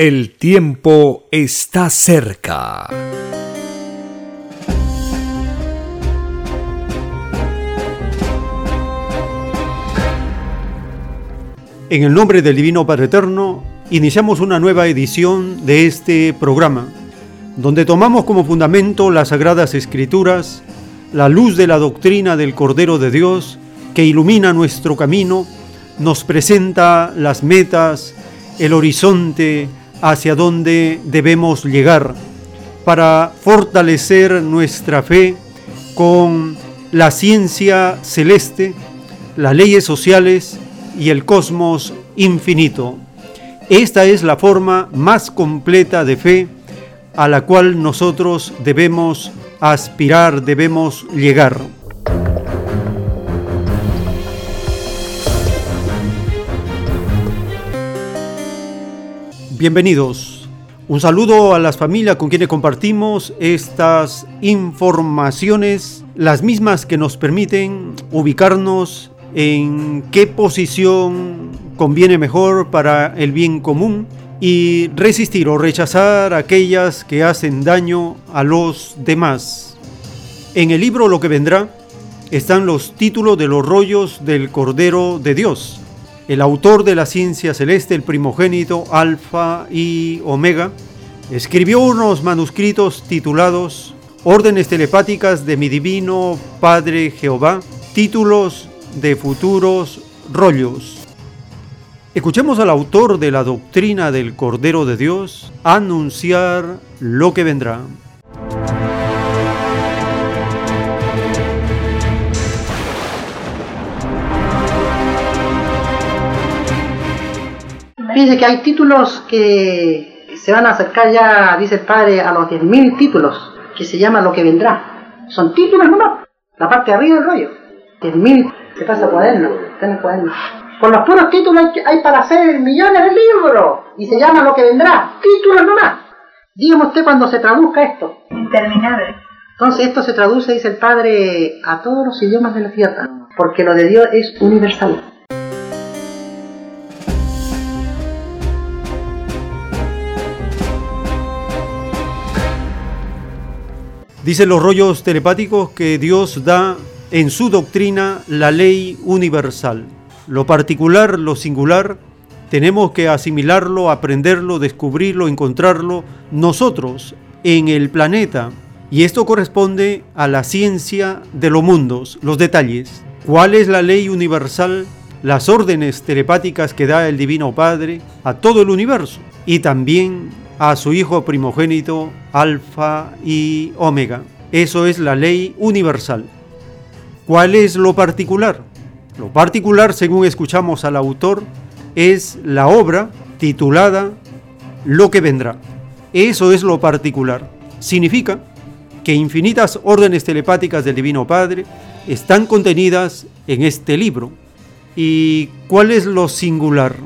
El tiempo está cerca. En el nombre del Divino Padre Eterno, iniciamos una nueva edición de este programa, donde tomamos como fundamento las Sagradas Escrituras, la luz de la doctrina del Cordero de Dios que ilumina nuestro camino nos presenta las metas, el horizonte hacia donde debemos llegar para fortalecer nuestra fe con la ciencia celeste, las leyes sociales y el cosmos infinito. Esta es la forma más completa de fe a la cual nosotros debemos aspirar, debemos llegar. Bienvenidos. Un saludo a las familias con quienes compartimos estas informaciones, las mismas que nos permiten ubicarnos en qué posición conviene mejor para el bien común y resistir o rechazar aquellas que hacen daño a los demás. En el libro Lo que vendrá están los títulos de los rollos del Cordero de Dios el autor de la ciencia celeste, el primogénito Alfa y Omega, escribió unos manuscritos titulados Órdenes telepáticas de mi divino Padre Jehová, títulos de futuros rollos. Escuchemos al autor de la doctrina del Cordero de Dios anunciar lo que vendrá. Fíjense que hay títulos que se van a acercar ya, dice el padre, a los 10.000 títulos, que se llama Lo que vendrá. Son títulos nomás, la parte de arriba del rollo. 10.000, se pasa cuaderno, el cuaderno. Con los puros títulos hay, para hacer millones de libros, y se llama Lo que vendrá, títulos nomás. Dígame usted cuando se traduzca esto. Interminable. Entonces esto se traduce, dice el Padre, a todos los idiomas de la tierra, porque lo de Dios es universal. Dicen los rollos telepáticos que Dios da en su doctrina la ley universal. Lo particular, lo singular, tenemos que asimilarlo, aprenderlo, descubrirlo, encontrarlo nosotros en el planeta. Y esto corresponde a la ciencia de los mundos, los detalles. ¿Cuál es la ley universal? Las órdenes telepáticas que da el Divino Padre a todo el universo. Y también a su Hijo primogénito, Alfa y Omega. Eso es la ley universal. ¿Cuál es lo particular? Lo particular, según escuchamos al autor, es la obra titulada Lo que vendrá. Eso es lo particular. Significa que infinitas órdenes telepáticas del Divino Padre están contenidas en este libro. ¿Y cuál es lo singular?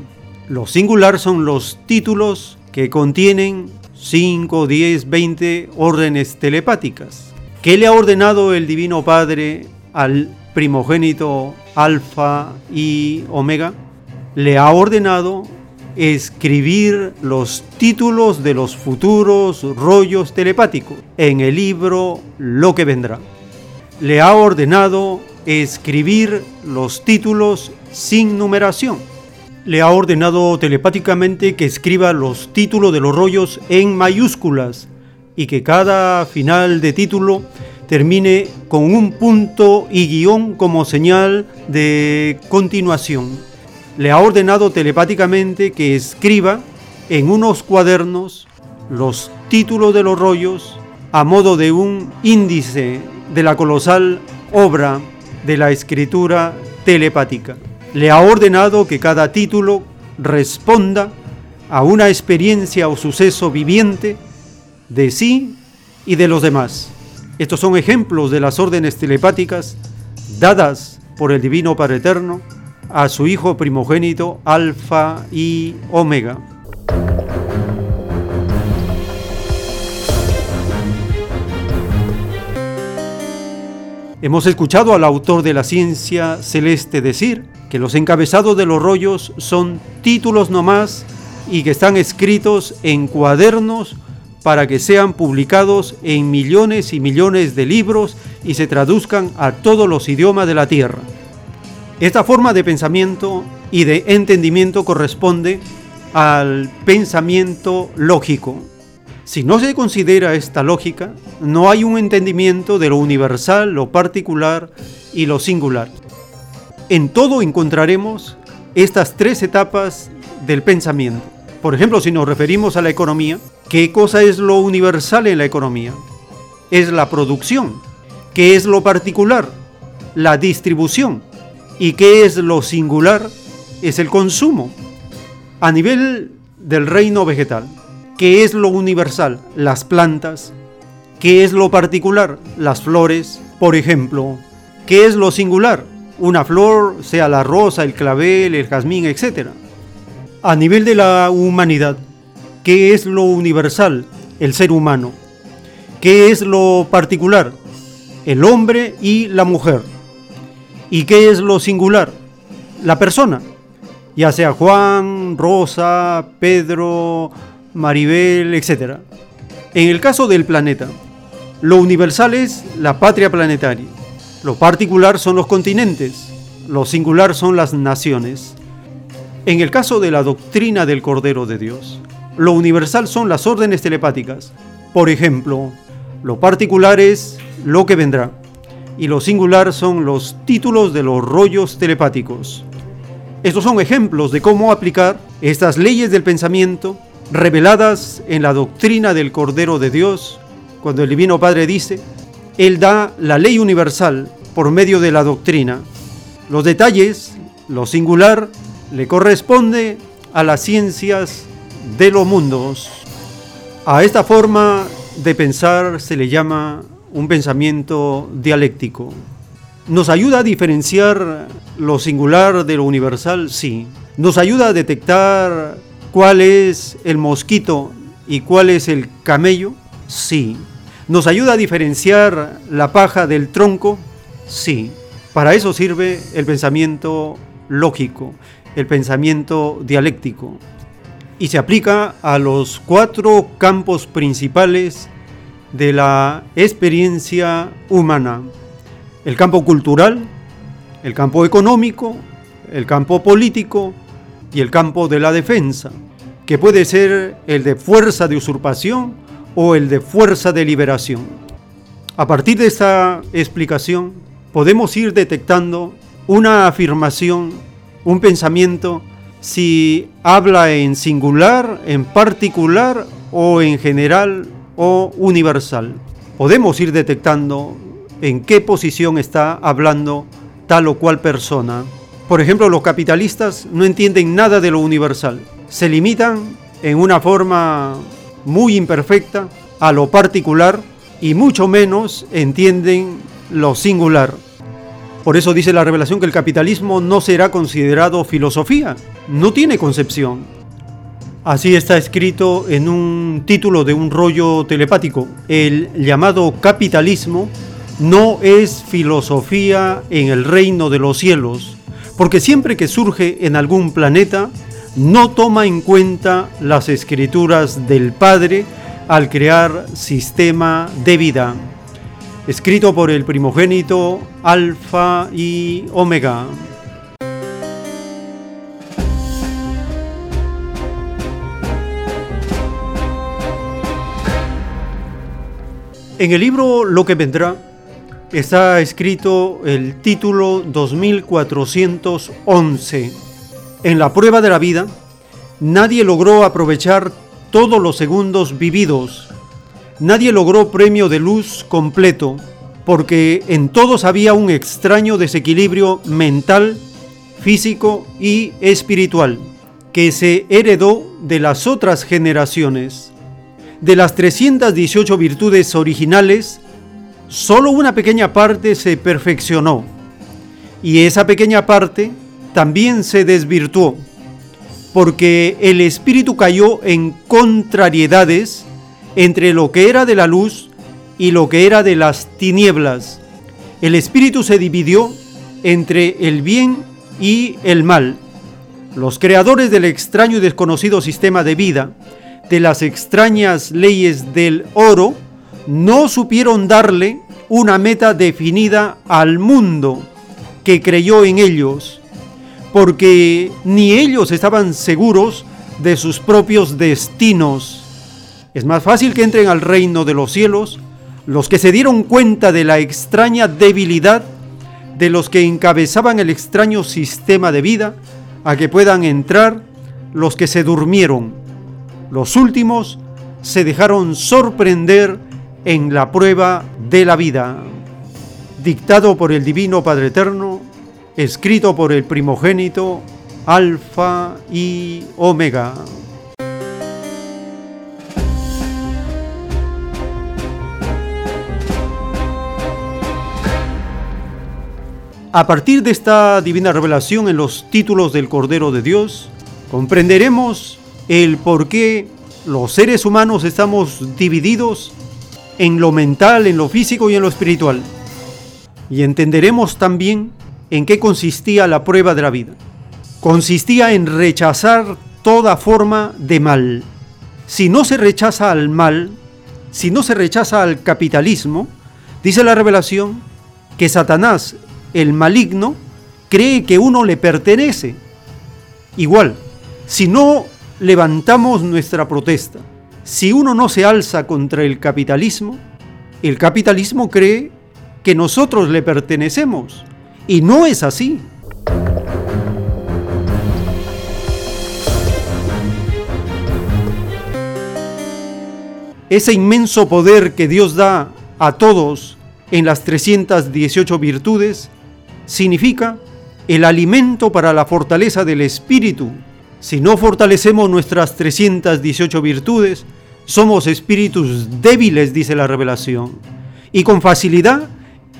Lo singular son los títulos que contienen 5, 10, 20 órdenes telepáticas. ¿Qué le ha ordenado el Divino Padre al primogénito Alfa y Omega? Le ha ordenado escribir los títulos de los futuros rollos telepáticos en el libro Lo que vendrá. Le ha ordenado escribir los títulos sin numeración le ha ordenado telepáticamente que escriba los títulos de los rollos en mayúsculas y que cada final de título termine con un punto y guion como señal de continuación. Le ha ordenado telepáticamente que escriba en unos cuadernos los títulos de los rollos a modo de un índice de la colosal obra de la escritura telepática. Le ha ordenado que cada título responda a una experiencia o suceso viviente de sí y de los demás. Estos son ejemplos de las órdenes telepáticas dadas por el Divino Padre Eterno a su Hijo primogénito Alfa y Omega. Hemos escuchado al autor de la ciencia celeste decir que los encabezados de los rollos son títulos nomás y que están escritos en cuadernos para que sean publicados en millones y millones de libros y se traduzcan a todos los idiomas de la tierra. Esta forma de pensamiento y de entendimiento corresponde al pensamiento lógico, si no se considera esta lógica, no hay un entendimiento de lo universal, lo particular y lo singular. En todo encontraremos estas tres etapas del pensamiento. Por ejemplo, si nos referimos a la economía, ¿qué cosa es lo universal en la economía? Es la producción. ¿Qué es lo particular? La distribución. ¿Y qué es lo singular? Es el consumo. A nivel del reino vegetal, ¿Qué es lo universal? Las plantas. ¿Qué es lo particular? Las flores, por ejemplo. ¿Qué es lo singular? Una flor, sea la rosa, el clavel, el jazmín, etc. A nivel de la humanidad, ¿qué es lo universal? El ser humano. ¿Qué es lo particular? El hombre y la mujer. ¿Y qué es lo singular? La persona. Ya sea Juan, Rosa, Pedro, Maribel, etc. En el caso del planeta, lo universal es la patria planetaria, lo particular son los continentes, lo singular son las naciones. En el caso de la doctrina del Cordero de Dios, lo universal son las órdenes telepáticas. Por ejemplo, lo particular es lo que vendrá y lo singular son los títulos de los rollos telepáticos. Estos son ejemplos de cómo aplicar estas leyes del pensamiento reveladas en la doctrina del Cordero de Dios, cuando el Divino Padre dice, Él da la ley universal por medio de la doctrina. Los detalles, lo singular, le corresponde a las ciencias de los mundos. A esta forma de pensar se le llama un pensamiento dialéctico. ¿Nos ayuda a diferenciar lo singular de lo universal? Sí. ¿Nos ayuda a detectar ¿Cuál es el mosquito y cuál es el camello? Sí. ¿Nos ayuda a diferenciar la paja del tronco? Sí. Para eso sirve el pensamiento lógico, el pensamiento dialéctico. Y se aplica a los cuatro campos principales de la experiencia humana. El campo cultural, el campo económico, el campo político y el campo de la defensa, que puede ser el de fuerza de usurpación o el de fuerza de liberación. A partir de esta explicación, podemos ir detectando una afirmación, un pensamiento, si habla en singular, en particular o en general o universal. Podemos ir detectando en qué posición está hablando tal o cual persona. Por ejemplo, los capitalistas no entienden nada de lo universal. Se limitan en una forma muy imperfecta a lo particular y mucho menos entienden lo singular. Por eso dice la revelación que el capitalismo no será considerado filosofía, no tiene concepción. Así está escrito en un título de un rollo telepático. El llamado capitalismo no es filosofía en el reino de los cielos, porque siempre que surge en algún planeta, no toma en cuenta las escrituras del Padre al crear sistema de vida, escrito por el primogénito Alfa y Omega. En el libro Lo que vendrá está escrito el título 2411 en la prueba de la vida, nadie logró aprovechar todos los segundos vividos. Nadie logró premio de luz completo, porque en todos había un extraño desequilibrio mental, físico y espiritual, que se heredó de las otras generaciones. De las 318 virtudes originales, solo una pequeña parte se perfeccionó, y esa pequeña parte también se desvirtuó porque el espíritu cayó en contrariedades entre lo que era de la luz y lo que era de las tinieblas. El espíritu se dividió entre el bien y el mal. Los creadores del extraño y desconocido sistema de vida, de las extrañas leyes del oro, no supieron darle una meta definida al mundo que creyó en ellos porque ni ellos estaban seguros de sus propios destinos. Es más fácil que entren al reino de los cielos los que se dieron cuenta de la extraña debilidad de los que encabezaban el extraño sistema de vida, a que puedan entrar los que se durmieron. Los últimos se dejaron sorprender en la prueba de la vida. Dictado por el Divino Padre Eterno, escrito por el primogénito Alfa y Omega. A partir de esta divina revelación en los títulos del Cordero de Dios, comprenderemos el por qué los seres humanos estamos divididos en lo mental, en lo físico y en lo espiritual. Y entenderemos también en qué consistía la prueba de la vida. Consistía en rechazar toda forma de mal. Si no se rechaza al mal, si no se rechaza al capitalismo, dice la revelación que Satanás, el maligno, cree que uno le pertenece. Igual, si no levantamos nuestra protesta, si uno no se alza contra el capitalismo, el capitalismo cree que nosotros le pertenecemos y no es así. Ese inmenso poder que Dios da a todos en las 318 virtudes significa el alimento para la fortaleza del espíritu. Si no fortalecemos nuestras 318 virtudes, somos espíritus débiles, dice la revelación, y con facilidad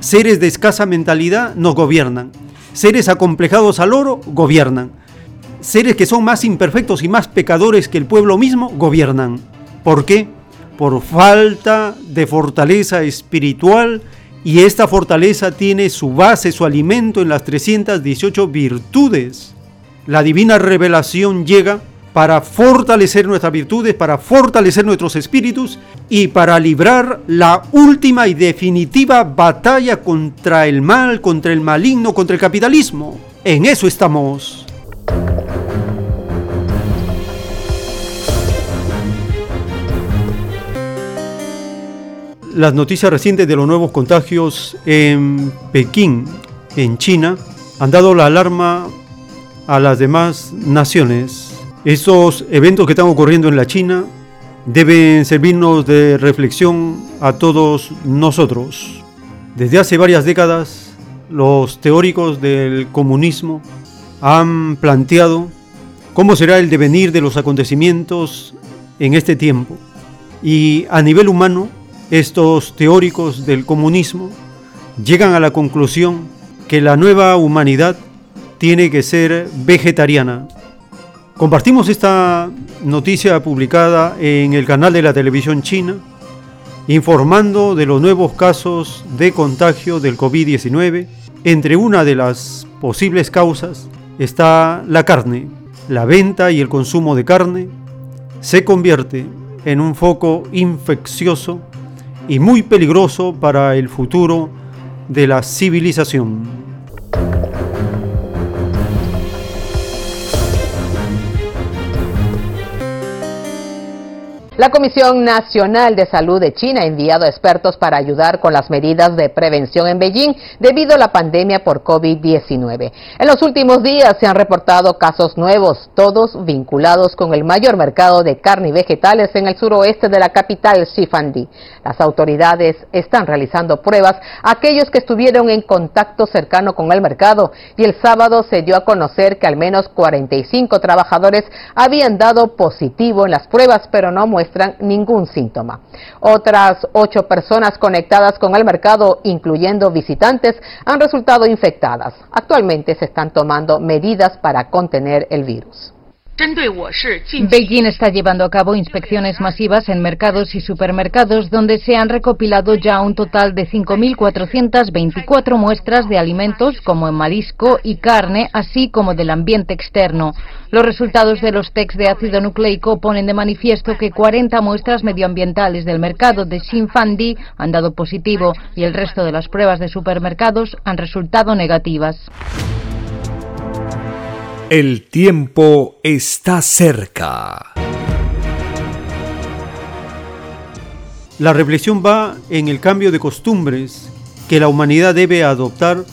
Seres de escasa mentalidad nos gobiernan. Seres acomplejados al oro gobiernan. Seres que son más imperfectos y más pecadores que el pueblo mismo gobiernan. ¿Por qué? Por falta de fortaleza espiritual y esta fortaleza tiene su base, su alimento en las 318 virtudes. La divina revelación llega para fortalecer nuestras virtudes, para fortalecer nuestros espíritus y para librar la última y definitiva batalla contra el mal, contra el maligno, contra el capitalismo. En eso estamos. Las noticias recientes de los nuevos contagios en Pekín, en China, han dado la alarma a las demás naciones estos eventos que están ocurriendo en la China deben servirnos de reflexión a todos nosotros. Desde hace varias décadas, los teóricos del comunismo han planteado cómo será el devenir de los acontecimientos en este tiempo. Y a nivel humano, estos teóricos del comunismo llegan a la conclusión que la nueva humanidad tiene que ser vegetariana, Compartimos esta noticia publicada en el canal de la televisión china, informando de los nuevos casos de contagio del COVID-19. Entre una de las posibles causas está la carne. La venta y el consumo de carne se convierte en un foco infeccioso y muy peligroso para el futuro de la civilización. La Comisión Nacional de Salud de China ha enviado expertos para ayudar con las medidas de prevención en Beijing debido a la pandemia por COVID-19. En los últimos días se han reportado casos nuevos, todos vinculados con el mayor mercado de carne y vegetales en el suroeste de la capital, Xifandi. Las autoridades están realizando pruebas a aquellos que estuvieron en contacto cercano con el mercado y el sábado se dio a conocer que al menos 45 trabajadores habían dado positivo en las pruebas, pero no muestran ningún síntoma. Otras ocho personas conectadas con el mercado, incluyendo visitantes, han resultado infectadas. Actualmente se están tomando medidas para contener el virus. Beijing está llevando a cabo inspecciones masivas en mercados y supermercados donde se han recopilado ya un total de 5.424 muestras de alimentos como en marisco y carne, así como del ambiente externo. Los resultados de los tests de ácido nucleico ponen de manifiesto que 40 muestras medioambientales del mercado de Xinfandi han dado positivo y el resto de las pruebas de supermercados han resultado negativas. El tiempo está cerca. La reflexión va en el cambio de costumbres que la humanidad debe adoptar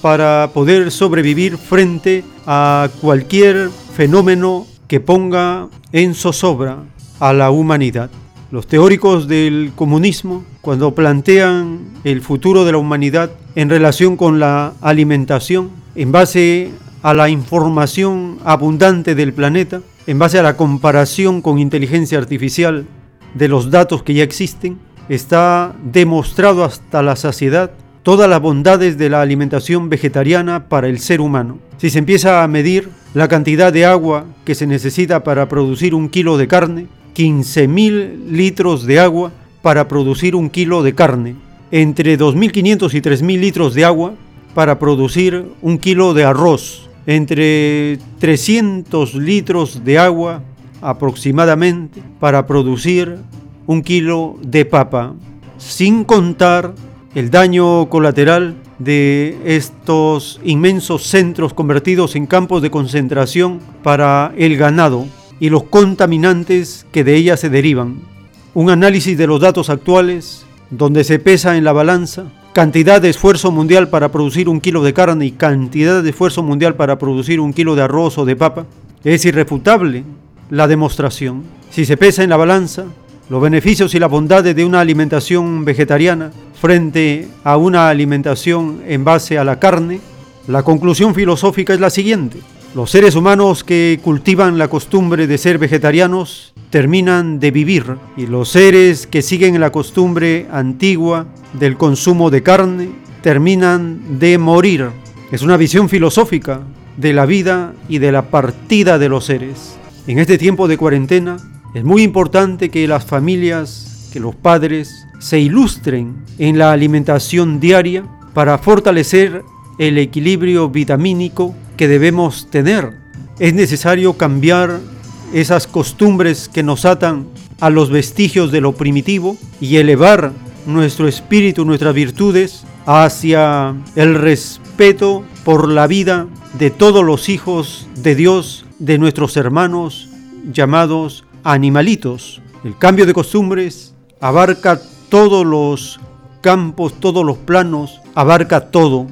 para poder sobrevivir frente a cualquier fenómeno que ponga en zozobra a la humanidad. Los teóricos del comunismo, cuando plantean el futuro de la humanidad en relación con la alimentación, en base a la información abundante del planeta, en base a la comparación con inteligencia artificial de los datos que ya existen, está demostrado hasta la saciedad todas las bondades de la alimentación vegetariana para el ser humano. Si se empieza a medir la cantidad de agua que se necesita para producir un kilo de carne, 15.000 litros de agua para producir un kilo de carne, entre 2.500 y 3.000 litros de agua para producir un kilo de arroz, entre 300 litros de agua aproximadamente para producir un kilo de papa, sin contar el daño colateral de estos inmensos centros convertidos en campos de concentración para el ganado y los contaminantes que de ella se derivan. Un análisis de los datos actuales, donde se pesa en la balanza cantidad de esfuerzo mundial para producir un kilo de carne y cantidad de esfuerzo mundial para producir un kilo de arroz o de papa, es irrefutable la demostración. Si se pesa en la balanza los beneficios y las bondades de una alimentación vegetariana frente a una alimentación en base a la carne, la conclusión filosófica es la siguiente. Los seres humanos que cultivan la costumbre de ser vegetarianos terminan de vivir y los seres que siguen la costumbre antigua del consumo de carne terminan de morir. Es una visión filosófica de la vida y de la partida de los seres. En este tiempo de cuarentena es muy importante que las familias, que los padres se ilustren en la alimentación diaria para fortalecer el equilibrio vitamínico que debemos tener. Es necesario cambiar esas costumbres que nos atan a los vestigios de lo primitivo y elevar nuestro espíritu, nuestras virtudes hacia el respeto por la vida de todos los hijos de Dios, de nuestros hermanos llamados animalitos. El cambio de costumbres abarca todos los campos, todos los planos, abarca todo.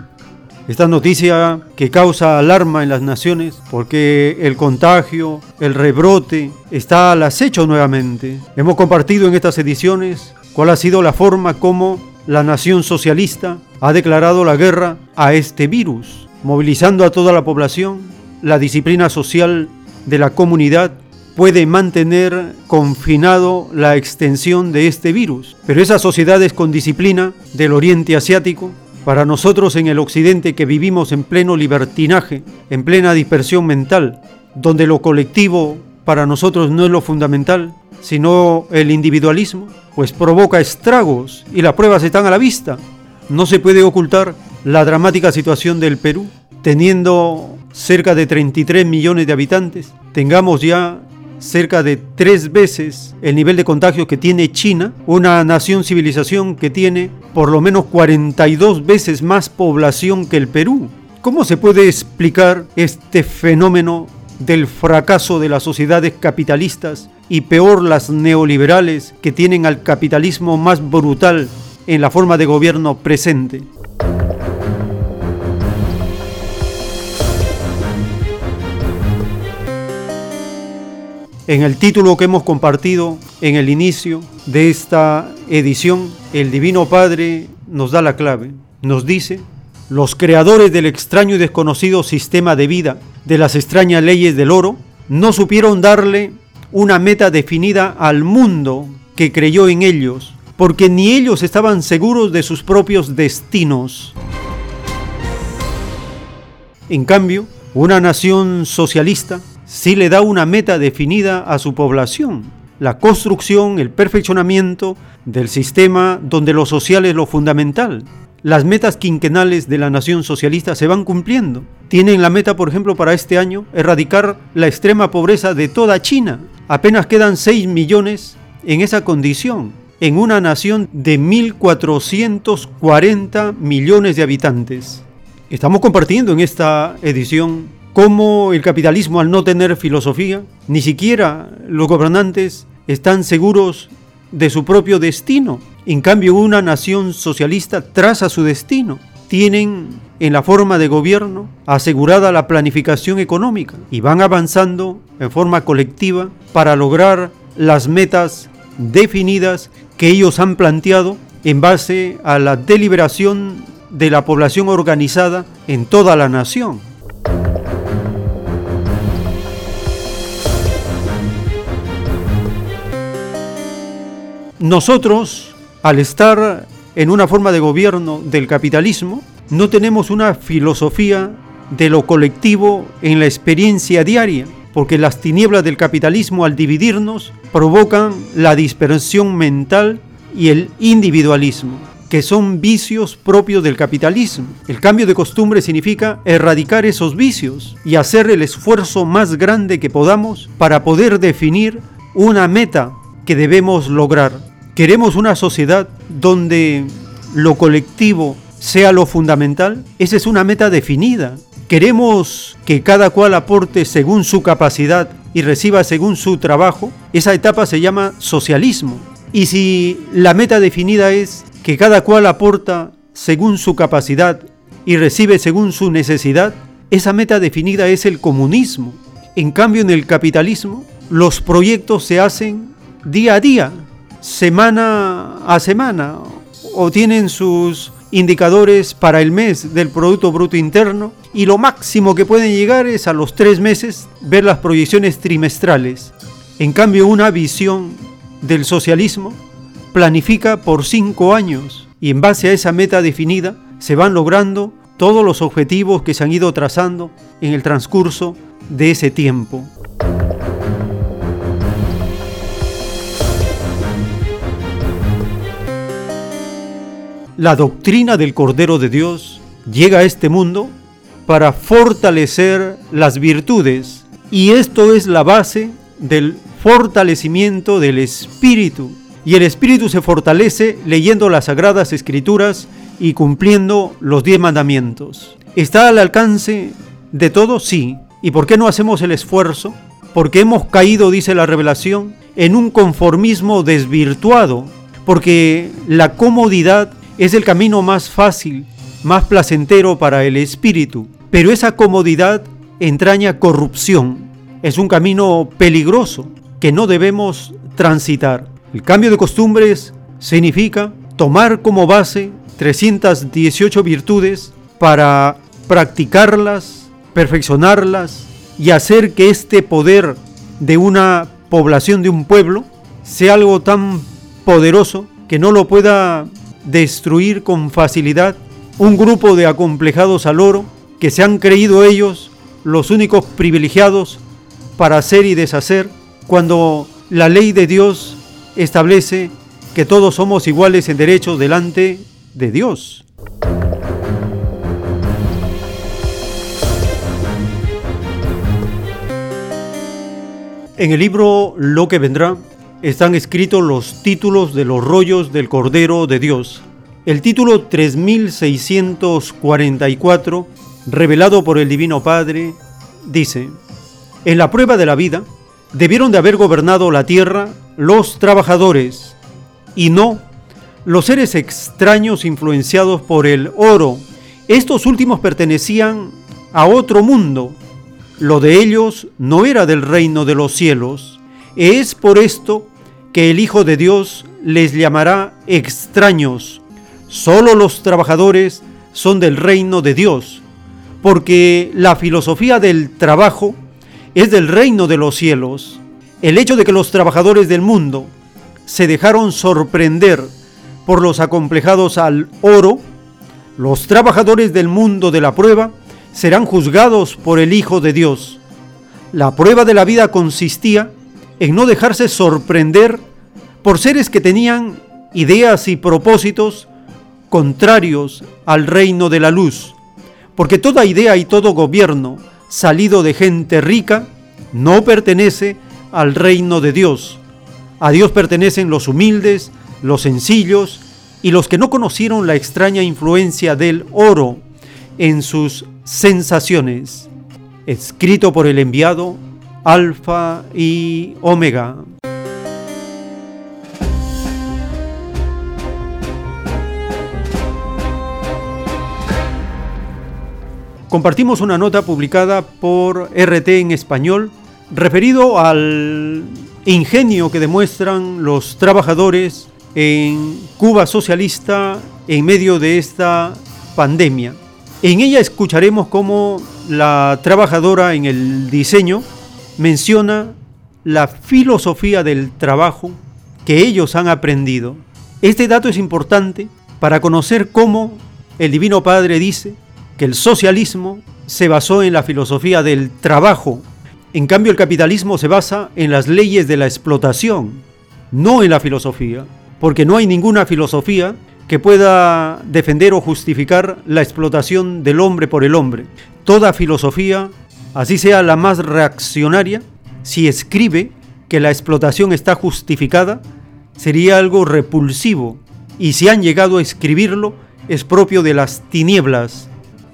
Esta noticia que causa alarma en las naciones porque el contagio, el rebrote está al acecho nuevamente. Hemos compartido en estas ediciones cuál ha sido la forma como la nación socialista ha declarado la guerra a este virus, movilizando a toda la población. La disciplina social de la comunidad puede mantener confinado la extensión de este virus. Pero esas sociedades con disciplina del Oriente Asiático para nosotros en el Occidente que vivimos en pleno libertinaje, en plena dispersión mental, donde lo colectivo para nosotros no es lo fundamental, sino el individualismo, pues provoca estragos y las pruebas están a la vista. No se puede ocultar la dramática situación del Perú, teniendo cerca de 33 millones de habitantes, tengamos ya cerca de tres veces el nivel de contagio que tiene China, una nación civilización que tiene por lo menos 42 veces más población que el Perú. ¿Cómo se puede explicar este fenómeno del fracaso de las sociedades capitalistas y peor las neoliberales que tienen al capitalismo más brutal en la forma de gobierno presente. En el título que hemos compartido en el inicio de esta edición, el Divino Padre nos da la clave. Nos dice, los creadores del extraño y desconocido sistema de vida, de las extrañas leyes del oro, no supieron darle una meta definida al mundo que creyó en ellos, porque ni ellos estaban seguros de sus propios destinos. En cambio, una nación socialista sí le da una meta definida a su población, la construcción, el perfeccionamiento del sistema donde lo social es lo fundamental. Las metas quinquenales de la nación socialista se van cumpliendo. Tienen la meta, por ejemplo, para este año, erradicar la extrema pobreza de toda China. Apenas quedan 6 millones en esa condición, en una nación de 1.440 millones de habitantes. Estamos compartiendo en esta edición cómo el capitalismo al no tener filosofía, ni siquiera los gobernantes están seguros de su propio destino. En cambio, una nación socialista traza su destino. Tienen en la forma de gobierno asegurada la planificación económica y van avanzando en forma colectiva para lograr las metas definidas que ellos han planteado en base a la deliberación de la población organizada en toda la nación. Nosotros, al estar en una forma de gobierno del capitalismo, no tenemos una filosofía de lo colectivo en la experiencia diaria, porque las tinieblas del capitalismo al dividirnos provocan la dispersión mental y el individualismo, que son vicios propios del capitalismo. El cambio de costumbre significa erradicar esos vicios y hacer el esfuerzo más grande que podamos para poder definir una meta que debemos lograr. ¿Queremos una sociedad donde lo colectivo sea lo fundamental? Esa es una meta definida. ¿Queremos que cada cual aporte según su capacidad y reciba según su trabajo? Esa etapa se llama socialismo. Y si la meta definida es que cada cual aporta según su capacidad y recibe según su necesidad, esa meta definida es el comunismo. En cambio, en el capitalismo, los proyectos se hacen día a día, semana a semana o tienen sus indicadores para el mes del Producto Bruto Interno y lo máximo que pueden llegar es a los tres meses ver las proyecciones trimestrales. En cambio, una visión del socialismo planifica por cinco años y en base a esa meta definida se van logrando todos los objetivos que se han ido trazando en el transcurso de ese tiempo. La doctrina del Cordero de Dios llega a este mundo para fortalecer las virtudes y esto es la base del fortalecimiento del espíritu. Y el espíritu se fortalece leyendo las sagradas escrituras y cumpliendo los diez mandamientos. ¿Está al alcance de todo? Sí. ¿Y por qué no hacemos el esfuerzo? Porque hemos caído, dice la revelación, en un conformismo desvirtuado, porque la comodidad es el camino más fácil, más placentero para el espíritu, pero esa comodidad entraña corrupción. Es un camino peligroso que no debemos transitar. El cambio de costumbres significa tomar como base 318 virtudes para practicarlas, perfeccionarlas y hacer que este poder de una población, de un pueblo, sea algo tan poderoso que no lo pueda destruir con facilidad un grupo de acomplejados al oro que se han creído ellos los únicos privilegiados para hacer y deshacer cuando la ley de Dios establece que todos somos iguales en derechos delante de Dios. En el libro Lo que vendrá, están escritos los títulos de los rollos del Cordero de Dios. El título 3644, revelado por el Divino Padre, dice, En la prueba de la vida, debieron de haber gobernado la tierra los trabajadores y no los seres extraños influenciados por el oro. Estos últimos pertenecían a otro mundo. Lo de ellos no era del reino de los cielos. Es por esto que el Hijo de Dios les llamará extraños. Solo los trabajadores son del reino de Dios, porque la filosofía del trabajo es del reino de los cielos. El hecho de que los trabajadores del mundo se dejaron sorprender por los acomplejados al oro, los trabajadores del mundo de la prueba serán juzgados por el Hijo de Dios. La prueba de la vida consistía en no dejarse sorprender por seres que tenían ideas y propósitos contrarios al reino de la luz, porque toda idea y todo gobierno salido de gente rica no pertenece al reino de Dios. A Dios pertenecen los humildes, los sencillos y los que no conocieron la extraña influencia del oro en sus sensaciones. Escrito por el enviado Alfa y Omega. Compartimos una nota publicada por RT en español referido al ingenio que demuestran los trabajadores en Cuba socialista en medio de esta pandemia. En ella escucharemos cómo la trabajadora en el diseño menciona la filosofía del trabajo que ellos han aprendido. Este dato es importante para conocer cómo el Divino Padre dice que el socialismo se basó en la filosofía del trabajo. En cambio, el capitalismo se basa en las leyes de la explotación, no en la filosofía, porque no hay ninguna filosofía que pueda defender o justificar la explotación del hombre por el hombre. Toda filosofía, así sea la más reaccionaria, si escribe que la explotación está justificada, sería algo repulsivo, y si han llegado a escribirlo, es propio de las tinieblas.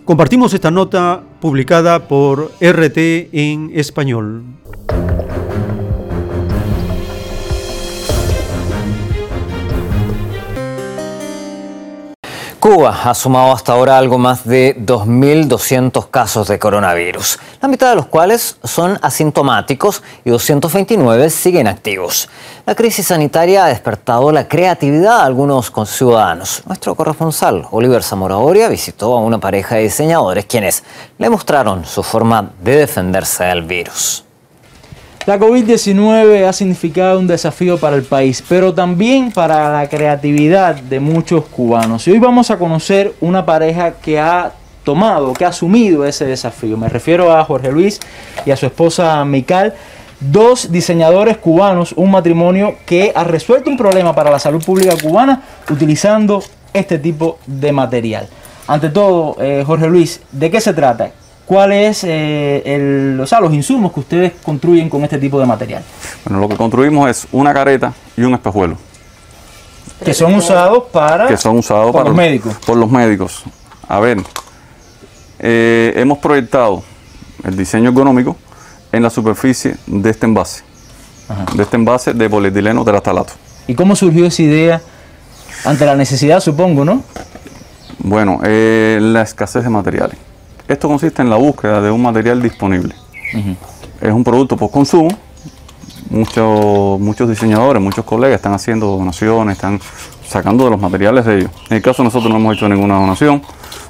Compartimos esta nota publicada por RT en español. Cuba ha sumado hasta ahora algo más de 2.200 casos de coronavirus, la mitad de los cuales son asintomáticos y 229 siguen activos. La crisis sanitaria ha despertado la creatividad de algunos ciudadanos. Nuestro corresponsal, Oliver Zamora Oria, visitó a una pareja de diseñadores quienes le mostraron su forma de defenderse del virus. La COVID-19 ha significado un desafío para el país, pero también para la creatividad de muchos cubanos. Y hoy vamos a conocer una pareja que ha tomado, que ha asumido ese desafío. Me refiero a Jorge Luis y a su esposa Mical, dos diseñadores cubanos, un matrimonio que ha resuelto un problema para la salud pública cubana utilizando este tipo de material. Ante todo, eh, Jorge Luis, ¿de qué se trata? ¿Cuáles eh, los insumos que ustedes construyen con este tipo de material? Bueno, lo que construimos es una careta y un espejuelo. Que son usados para, que son usados por los médicos. Por los médicos. A ver, eh, hemos proyectado el diseño ergonómico en la superficie de este envase. De este envase de polietileno terastalato. ¿Y cómo surgió esa idea? Ante la necesidad, supongo, ¿no? Bueno, eh, la escasez de materiales. Esto consiste en la búsqueda de un material disponible. Es un producto por consumo. Muchos, muchos diseñadores, muchos colegas están haciendo donaciones, están sacando de los materiales de ellos. En el caso nosotros no hemos hecho ninguna donación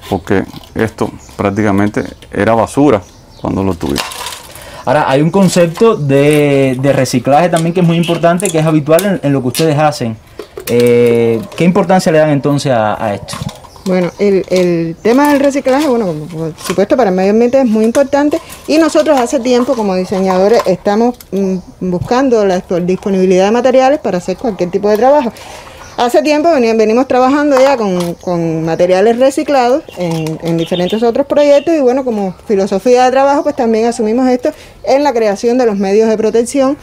porque esto prácticamente era basura cuando lo tuvimos. Ahora, hay un concepto de, reciclaje también que es muy importante, que es habitual en, lo que ustedes hacen. Eh, ¿Qué importancia le dan entonces a esto? Bueno, el, el, tema del reciclaje, bueno, por supuesto para el medio ambiente es muy importante y nosotros hace tiempo como diseñadores estamos mm, buscando la disponibilidad de materiales para hacer cualquier tipo de trabajo. Hace tiempo venimos trabajando ya con, materiales reciclados en, diferentes otros proyectos y bueno, como filosofía de trabajo, pues también asumimos esto en la creación de los medios de protección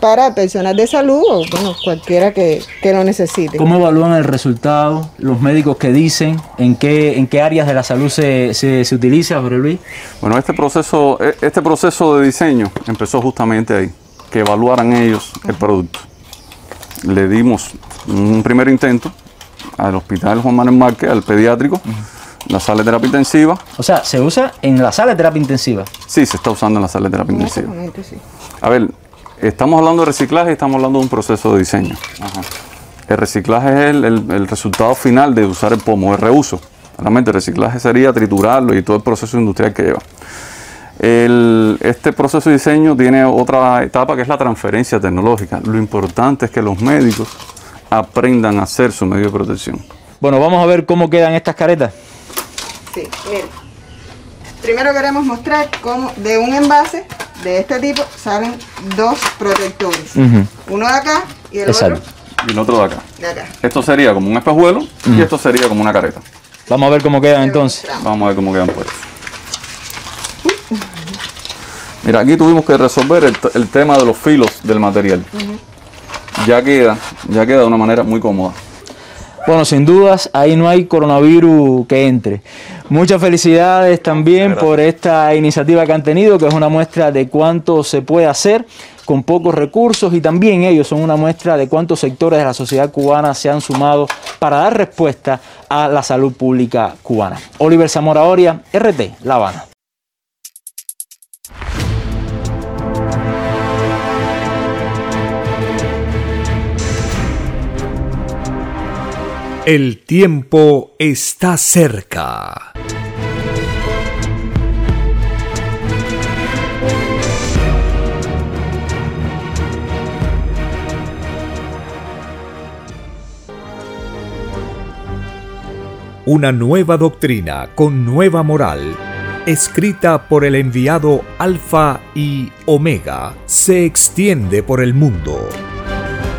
para personas de salud o bueno, cualquiera que, lo necesite. ¿Cómo evalúan el resultado? ¿Los médicos que dicen? ¿En qué, en qué áreas de la salud se, se, se utiliza, Jorge Luis? Bueno, este proceso, e, este proceso de diseño empezó justamente ahí, que evaluaran ellos el producto. Le dimos un primer intento al hospital Juan Manuel Márquez, al pediátrico, la sala de terapia intensiva. O sea, ¿se usa en la sala de terapia intensiva? Sí, se está usando en la sala de terapia intensiva. A ver, estamos hablando de reciclaje y estamos hablando de un proceso de diseño. El reciclaje es el, el, resultado final de usar el pomo, el reuso. Realmente el reciclaje sería triturarlo y todo el proceso industrial que lleva. este proceso de diseño tiene otra etapa que es la transferencia tecnológica. Lo importante es que los médicos aprendan a hacer su medio de protección. Bueno, vamos a ver cómo quedan estas caretas. Sí, miren. Primero queremos mostrar cómo de un envase de este tipo salen dos protectores. Uno de acá y el otro. Y el otro de acá. Esto sería como un espejuelo y esto sería como una careta. Vamos a ver cómo quedan entonces. Vamos a ver cómo quedan pues. Mira, aquí tuvimos que resolver el, tema de los filos del material. Ya queda, ya queda de una manera muy cómoda. Bueno, sin dudas, ahí no hay coronavirus que entre. Muchas felicidades también por esta iniciativa que han tenido, que es una muestra de cuánto se puede hacer con pocos recursos y también ellos son una muestra de cuántos sectores de la sociedad cubana se han sumado para dar respuesta a la salud pública cubana. Oliver Zamora Oria, RT, La Habana. El tiempo está cerca. Una nueva doctrina con nueva moral, escrita por el enviado Alfa y Omega, se extiende por el mundo.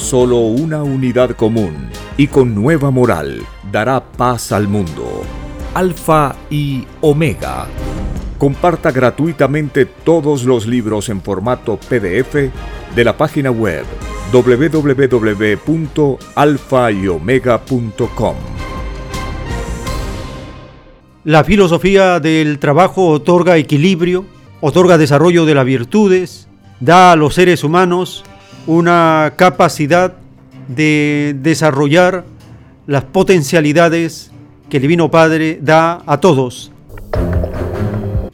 Solo una unidad común y con nueva moral dará paz al mundo. Alfa y Omega. Comparta gratuitamente todos los libros en formato PDF de la página web www.alfayomega.com. La filosofía del trabajo otorga equilibrio, otorga desarrollo de las virtudes, da a los seres humanos una capacidad de desarrollar las potencialidades que el Divino Padre da a todos.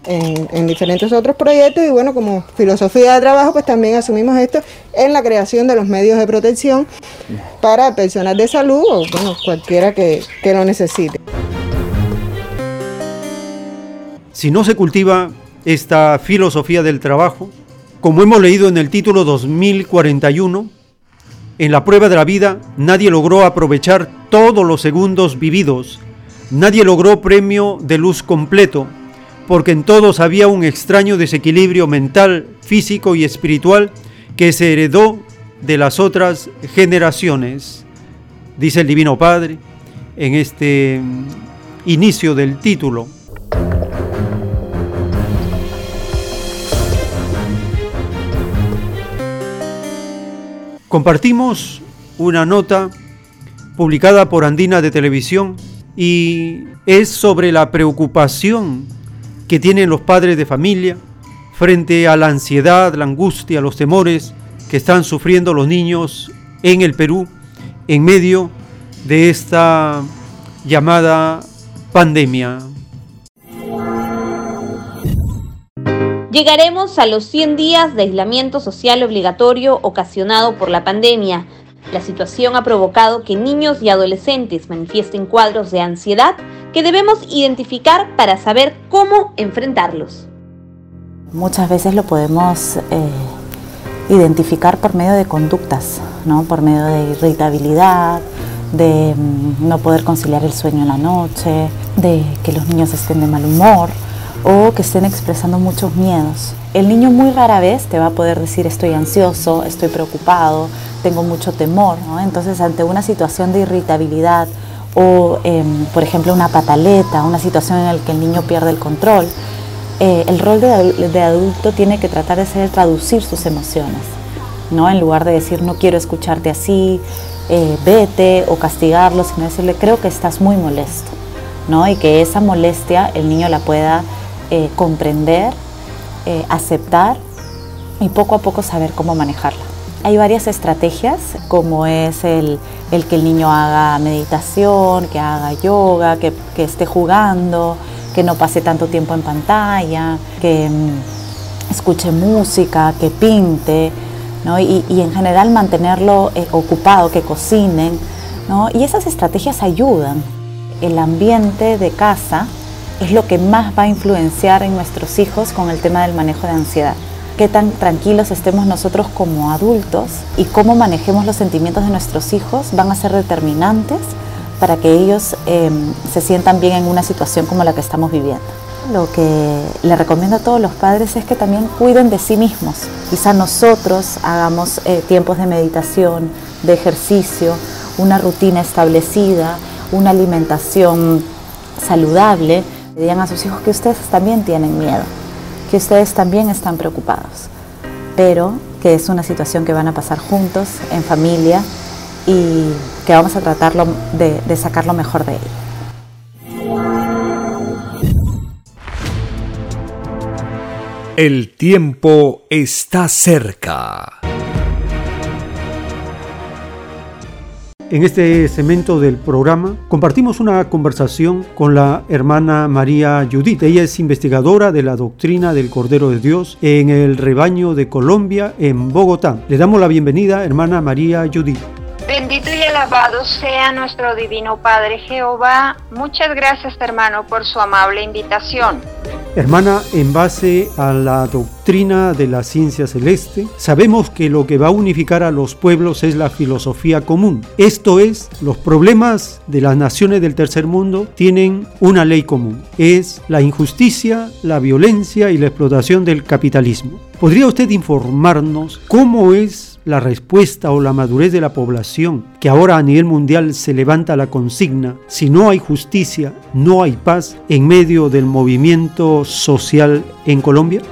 En, diferentes otros proyectos y bueno, como filosofía de trabajo, pues también asumimos esto en la creación de los medios de protección para personas de salud o bueno, cualquiera que, que lo necesite. Si no se cultiva esta filosofía del trabajo, como hemos leído en el título 2041, en la prueba de la vida nadie logró aprovechar todos los segundos vividos, nadie logró premio de luz completo, porque en todos había un extraño desequilibrio mental, físico y espiritual que se heredó de las otras generaciones, dice el Divino Padre en este inicio del título. Compartimos una nota publicada por Andina de Televisión y es sobre la preocupación que tienen los padres de familia frente a la ansiedad, la angustia, los temores que están sufriendo los niños en el Perú en medio de esta llamada pandemia. Llegaremos a los 100 días de aislamiento social obligatorio ocasionado por la pandemia. La situación ha provocado que niños y adolescentes manifiesten cuadros de ansiedad que debemos identificar para saber cómo enfrentarlos. Muchas veces lo podemos eh, identificar por medio de conductas, ¿no? por medio de irritabilidad, de mm, no poder conciliar el sueño en la noche, de que los niños estén de mal humor o que estén expresando muchos miedos. El niño muy rara vez te va a poder decir estoy ansioso, estoy preocupado, tengo mucho temor. Entonces, ante una situación de irritabilidad o, em, por ejemplo, una pataleta, una situación en la que el niño pierde el control, eh, el rol de, adulto tiene que tratar de ser traducir sus emociones, ¿no? En lugar de decir no quiero escucharte así, eh, vete o castigarlo, sino decirle creo que estás muy molesto, ¿no? Y que esa molestia el niño la pueda eh, comprender, aceptar y poco a poco saber cómo manejarla. Hay varias estrategias, como es el, que el niño haga meditación, que haga yoga, que, esté jugando, que no pase tanto tiempo en pantalla, que mm, escuche música, que pinte, y, en general mantenerlo eh, ocupado, que cocinen. Y esas estrategias ayudan. El ambiente de casa es lo que más va a influenciar en nuestros hijos con el tema del manejo de ansiedad. Qué tan tranquilos estemos nosotros como adultos y cómo manejemos los sentimientos de nuestros hijos van a ser determinantes para que ellos em, se sientan bien en una situación como la que estamos viviendo. Lo que le recomiendo a todos los padres es que también cuiden de sí mismos. Quizá nosotros hagamos eh, tiempos de meditación, de ejercicio, una rutina establecida, una alimentación saludable. Digan a sus hijos que ustedes también tienen miedo, que ustedes también están preocupados, pero que es una situación que van a pasar juntos, en familia, y que vamos a tratarlo de, de sacar lo mejor de él. El tiempo está cerca. En este segmento del programa compartimos una conversación con la hermana María Judith. Ella es investigadora de la doctrina del Cordero de Dios en el rebaño de Colombia en Bogotá. Le damos la bienvenida, hermana María Judith. Bendito y alabado sea nuestro Divino Padre Jehová. Muchas gracias hermano por su amable invitación. Hermana, en base a la doctrina de la ciencia celeste, sabemos que lo que va a unificar a los pueblos es la filosofía común. Esto es, los problemas de las naciones del tercer mundo tienen una ley común. Es la injusticia, la violencia y la explotación del capitalismo. ¿Podría usted informarnos cómo es la respuesta o la madurez de la población, que ahora a nivel mundial se levanta la consigna, si no hay justicia, no hay paz en medio del movimiento social en Colombia?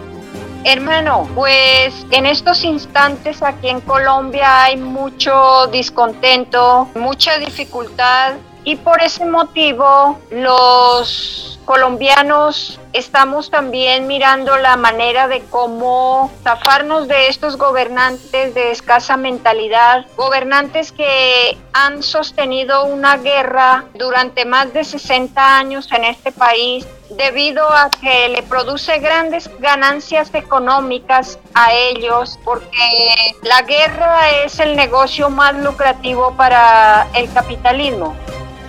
Hermano, pues en estos instantes aquí en Colombia hay mucho descontento, mucha dificultad y por ese motivo los colombianos estamos también mirando la manera de cómo zafarnos de estos gobernantes de escasa mentalidad, gobernantes que han sostenido una guerra durante más de 60 años en este país debido a que le produce grandes ganancias económicas a ellos, porque la guerra es el negocio más lucrativo para el capitalismo.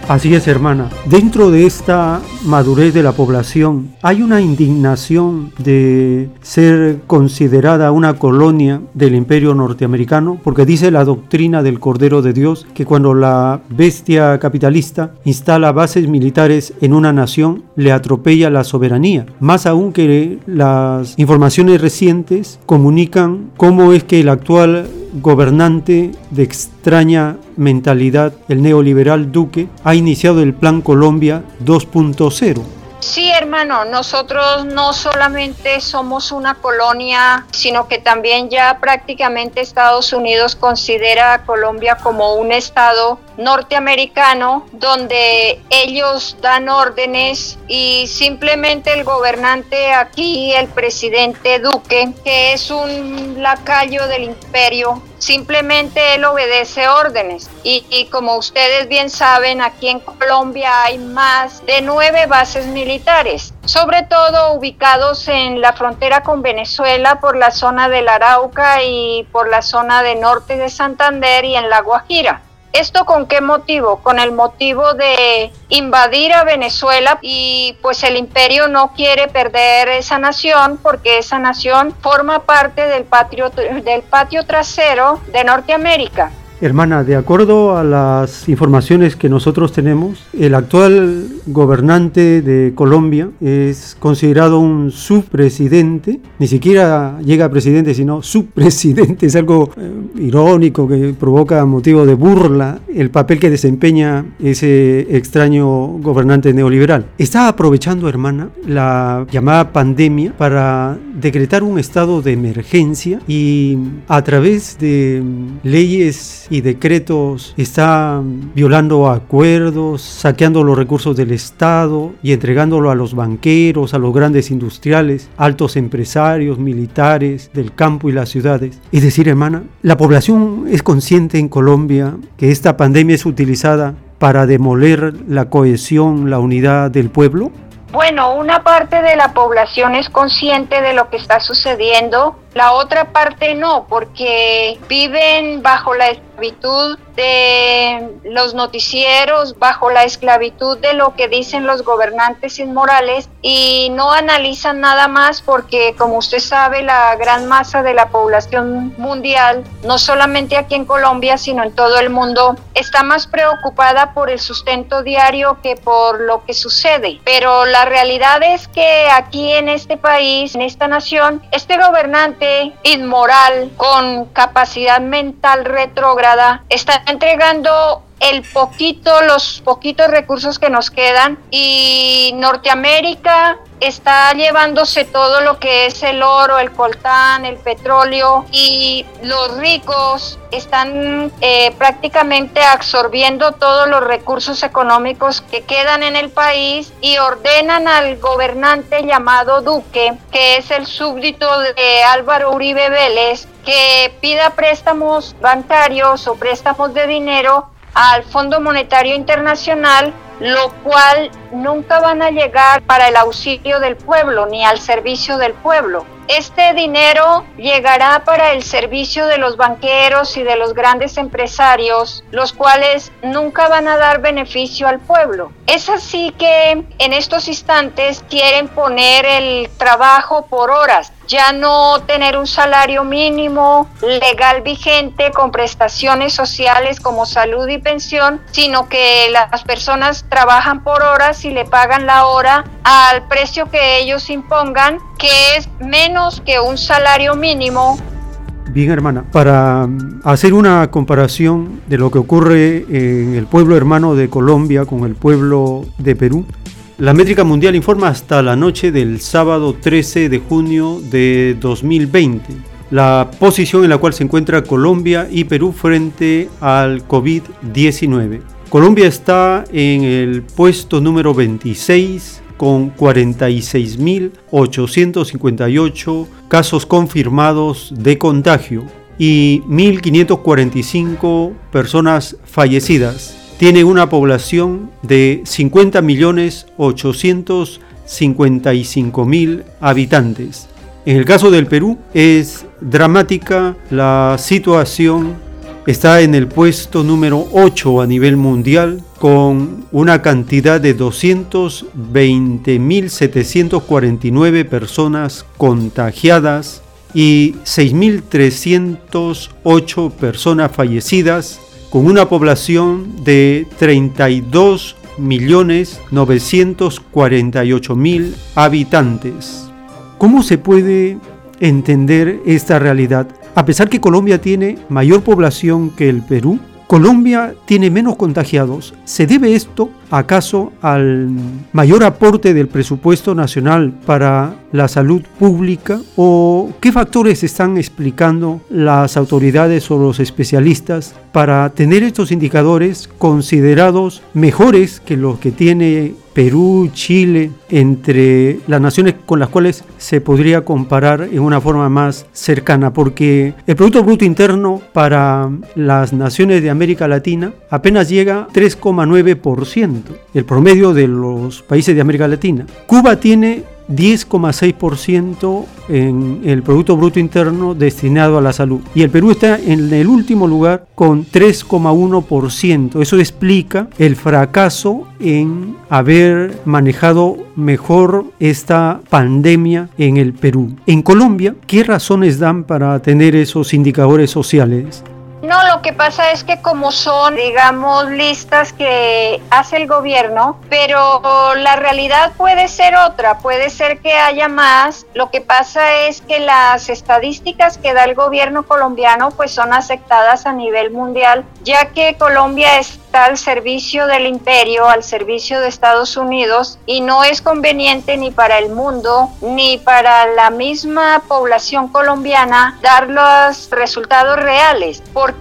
Así es, hermana. Dentro de esta madurez de la población hay una indignación de ser considerada una colonia del imperio norteamericano, porque dice la doctrina del Cordero de Dios que cuando la bestia capitalista instala bases militares en una nación, le atropella la soberanía. Más aún que las informaciones recientes comunican cómo es que el actual gobernante de extraña mentalidad, el neoliberal Duque, ha iniciado el Plan Colombia 2.0 Sí, hermano, nosotros no solamente somos una colonia, sino que también ya prácticamente Estados Unidos considera a Colombia como un estado norteamericano donde ellos dan órdenes y simplemente el gobernante aquí, el presidente Duque, que es un lacayo del imperio, simplemente él obedece órdenes. Y, como ustedes bien saben, aquí en Colombia hay más de nueve bases militares, sobre todo ubicados en la frontera con Venezuela por la zona del Arauca y por la zona de norte de Santander y en La Guajira. ¿Esto con qué motivo? Con el motivo de invadir a Venezuela y pues el imperio no quiere perder esa nación porque esa nación forma parte del patio, del patio trasero de Norteamérica. Hermana, de acuerdo a las informaciones que nosotros tenemos, el actual gobernante de Colombia es considerado un subpresidente, ni siquiera llega a presidente, sino subpresidente, es algo eh, irónico que provoca motivo de burla el papel que desempeña ese extraño gobernante neoliberal. Está aprovechando, hermana, la llamada pandemia para decretar un estado de emergencia y a través de leyes y decretos está violando acuerdos, saqueando los recursos del Estado y entregándolo a los banqueros, a los grandes industriales, altos empresarios, militares del campo y las ciudades. Es decir, hermana, la población es consciente en Colombia que esta pandemia es utilizada para demoler la cohesión, la unidad del pueblo? Bueno, una parte de la población es consciente de lo que está sucediendo, la otra parte no, porque viven bajo la esclavitud de los noticieros, bajo la esclavitud de lo que dicen los gobernantes inmorales y no analizan nada más porque, como usted sabe, la gran masa de la población mundial, no solamente aquí en Colombia, sino en todo el mundo, está más preocupada por el sustento diario que por lo que sucede. Pero la realidad es que aquí en este país, en esta nación, este gobernante inmoral con capacidad mental retrógrada está entregando el poquito, los poquitos recursos que nos quedan y Norteamérica está llevándose todo lo que es el oro, el coltán, el petróleo y los ricos están eh, prácticamente absorbiendo todos los recursos económicos que quedan en el país y ordenan al gobernante llamado Duque, que es el súbdito de Álvaro Uribe Vélez, que pida préstamos bancarios o préstamos de dinero al Fondo Monetario Internacional, lo cual nunca van a llegar para el auxilio del pueblo ni al servicio del pueblo. Este dinero llegará para el servicio de los banqueros y de los grandes empresarios, los cuales nunca van a dar beneficio al pueblo. Es así que en estos instantes quieren poner el trabajo por horas, ya no tener un salario mínimo legal vigente con prestaciones sociales como salud y pensión, sino que las personas trabajan por horas y le pagan la hora al precio que ellos impongan, que es menos que un salario mínimo Bien, hermana, para hacer una comparación de lo que ocurre en el pueblo hermano de Colombia con el pueblo de Perú, la métrica mundial informa hasta la noche del sábado 13 de junio de 2020 la posición en la cual se encuentra Colombia y Perú frente al COVID-19. Colombia está en el puesto número 26 con 46.858 casos confirmados de contagio y 1.545 personas fallecidas tiene una población de 50.855.000 habitantes. En el caso del Perú es dramática la situación. Está en el puesto número 8 a nivel mundial con una cantidad de 220.749 personas contagiadas y 6.308 personas fallecidas con una población de 32.948.000 habitantes. ¿Cómo se puede entender esta realidad? A pesar que Colombia tiene mayor población que el Perú, Colombia tiene menos contagiados. ¿Se debe esto acaso al mayor aporte del presupuesto nacional para la salud pública o qué factores están explicando las autoridades o los especialistas para tener estos indicadores considerados mejores que los que tiene Perú, Chile, entre las naciones con las cuales se podría comparar en una forma más cercana, porque el Producto Bruto Interno para las naciones de América Latina apenas llega 3,9%. 10%, el promedio de los países de América Latina. Cuba tiene 10,6% en el Producto Bruto Interno destinado a la salud. Y el Perú está en el último lugar con 3,1%. Eso explica el fracaso en haber manejado mejor esta pandemia en el Perú. En Colombia, ¿qué razones dan para tener esos indicadores sociales? No, lo que pasa es que como son, digamos, listas que hace el gobierno, pero la realidad puede ser otra, puede ser que haya más. Lo que pasa es que las estadísticas que da el gobierno colombiano pues son aceptadas a nivel mundial, ya que Colombia está al servicio del imperio, al servicio de Estados Unidos y no es conveniente ni para el mundo ni para la misma población colombiana dar los resultados reales, porque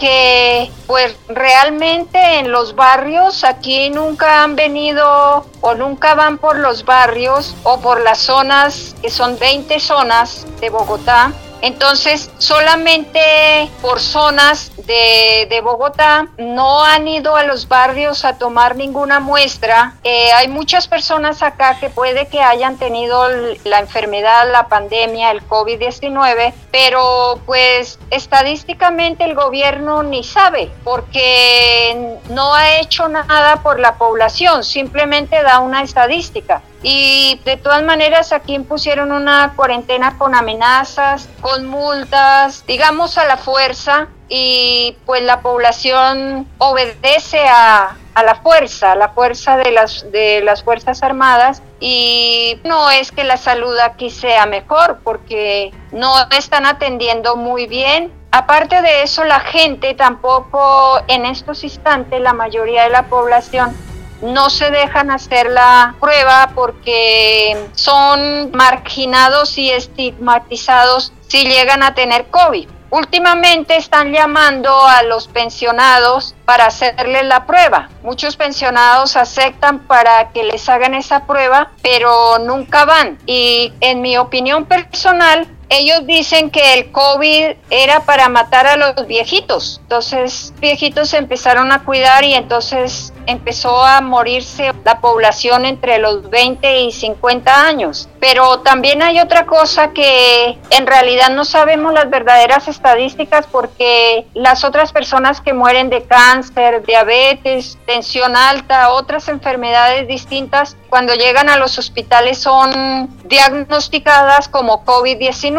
pues realmente en los barrios aquí nunca han venido o nunca van por los barrios o por las zonas que son 20 zonas de Bogotá entonces, solamente por zonas de, Bogotá no han ido a los barrios a tomar ninguna muestra. Eh, hay muchas personas acá que puede que hayan tenido la enfermedad, la pandemia, el COVID-19, pero pues estadísticamente el gobierno ni sabe porque no ha hecho nada por la población, simplemente da una estadística. Y de todas maneras aquí impusieron una cuarentena con amenazas, con multas, digamos a la fuerza, y pues la población obedece a, a la fuerza, a la fuerza de las, de las Fuerzas Armadas y no es que la salud aquí sea mejor porque no están atendiendo muy bien. Aparte de eso, la gente tampoco en estos instantes, la mayoría de la población no se dejan hacer la prueba porque son marginados y estigmatizados si llegan a tener COVID. Últimamente están llamando a los pensionados para hacerles la prueba. Muchos pensionados aceptan para que les hagan esa prueba, pero nunca van. Y en mi opinión personal, ellos dicen que el COVID era para matar a los viejitos. Entonces, viejitos se empezaron a cuidar y entonces empezó a morirse la población entre los 20 y 50 años. Pero también hay otra cosa que en realidad no sabemos las verdaderas estadísticas porque las otras personas que mueren de cáncer, diabetes, tensión alta, otras enfermedades distintas, cuando llegan a los hospitales son diagnosticadas como COVID-19.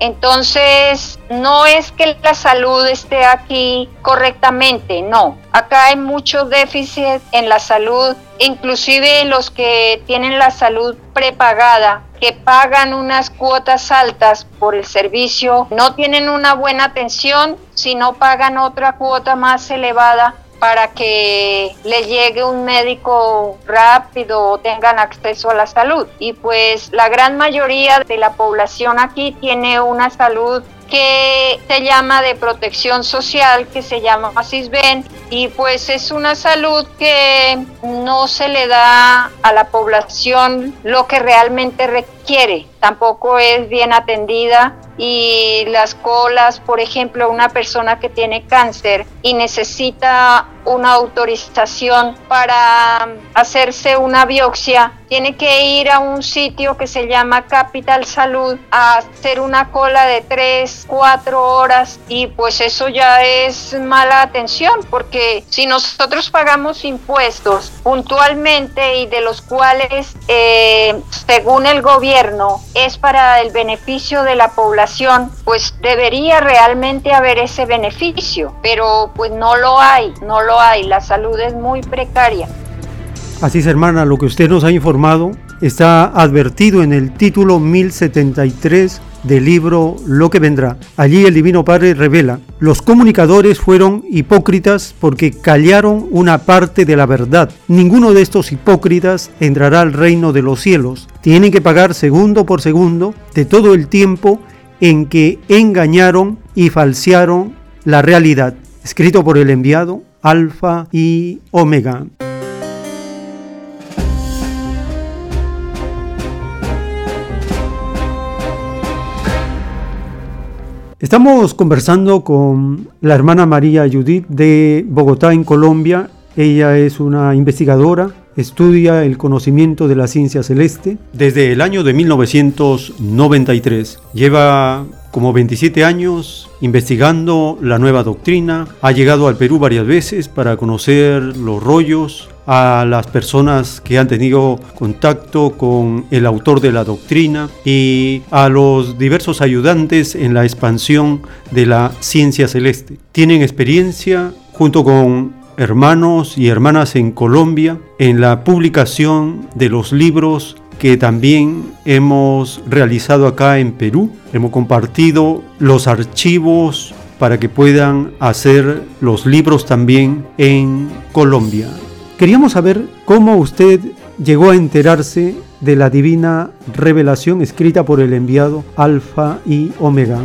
Entonces, no es que la salud esté aquí correctamente, no. Acá hay mucho déficit en la salud, inclusive los que tienen la salud prepagada, que pagan unas cuotas altas por el servicio, no tienen una buena atención si no pagan otra cuota más elevada para que les llegue un médico rápido o tengan acceso a la salud. Y pues la gran mayoría de la población aquí tiene una salud que se llama de protección social, que se llama CISBEN, y pues es una salud que no se le da a la población lo que realmente requiere, tampoco es bien atendida y las colas, por ejemplo, una persona que tiene cáncer y necesita una autorización para hacerse una biopsia, tiene que ir a un sitio que se llama Capital Salud a hacer una cola de 3, 4 horas y pues eso ya es mala atención porque si nosotros pagamos impuestos puntualmente y de los cuales eh, según el gobierno es para el beneficio de la población, pues debería realmente haber ese beneficio, pero pues no lo hay, no lo hay, la salud es muy precaria. Así es, hermana, lo que usted nos ha informado está advertido en el título 1073 del libro Lo que vendrá. Allí el Divino Padre revela, los comunicadores fueron hipócritas porque callaron una parte de la verdad. Ninguno de estos hipócritas entrará al reino de los cielos. Tienen que pagar segundo por segundo de todo el tiempo en que engañaron y falsearon la realidad. Escrito por el enviado Alfa y Omega. Estamos conversando con la hermana María Judith de Bogotá, en Colombia. Ella es una investigadora, estudia el conocimiento de la ciencia celeste desde el año de 1993. Lleva como 27 años investigando la nueva doctrina, ha llegado al Perú varias veces para conocer los rollos, a las personas que han tenido contacto con el autor de la doctrina y a los diversos ayudantes en la expansión de la ciencia celeste. Tienen experiencia junto con hermanos y hermanas en Colombia en la publicación de los libros que también hemos realizado acá en Perú. Hemos compartido los archivos para que puedan hacer los libros también en Colombia. Queríamos saber cómo usted llegó a enterarse de la divina revelación escrita por el enviado Alfa y Omega.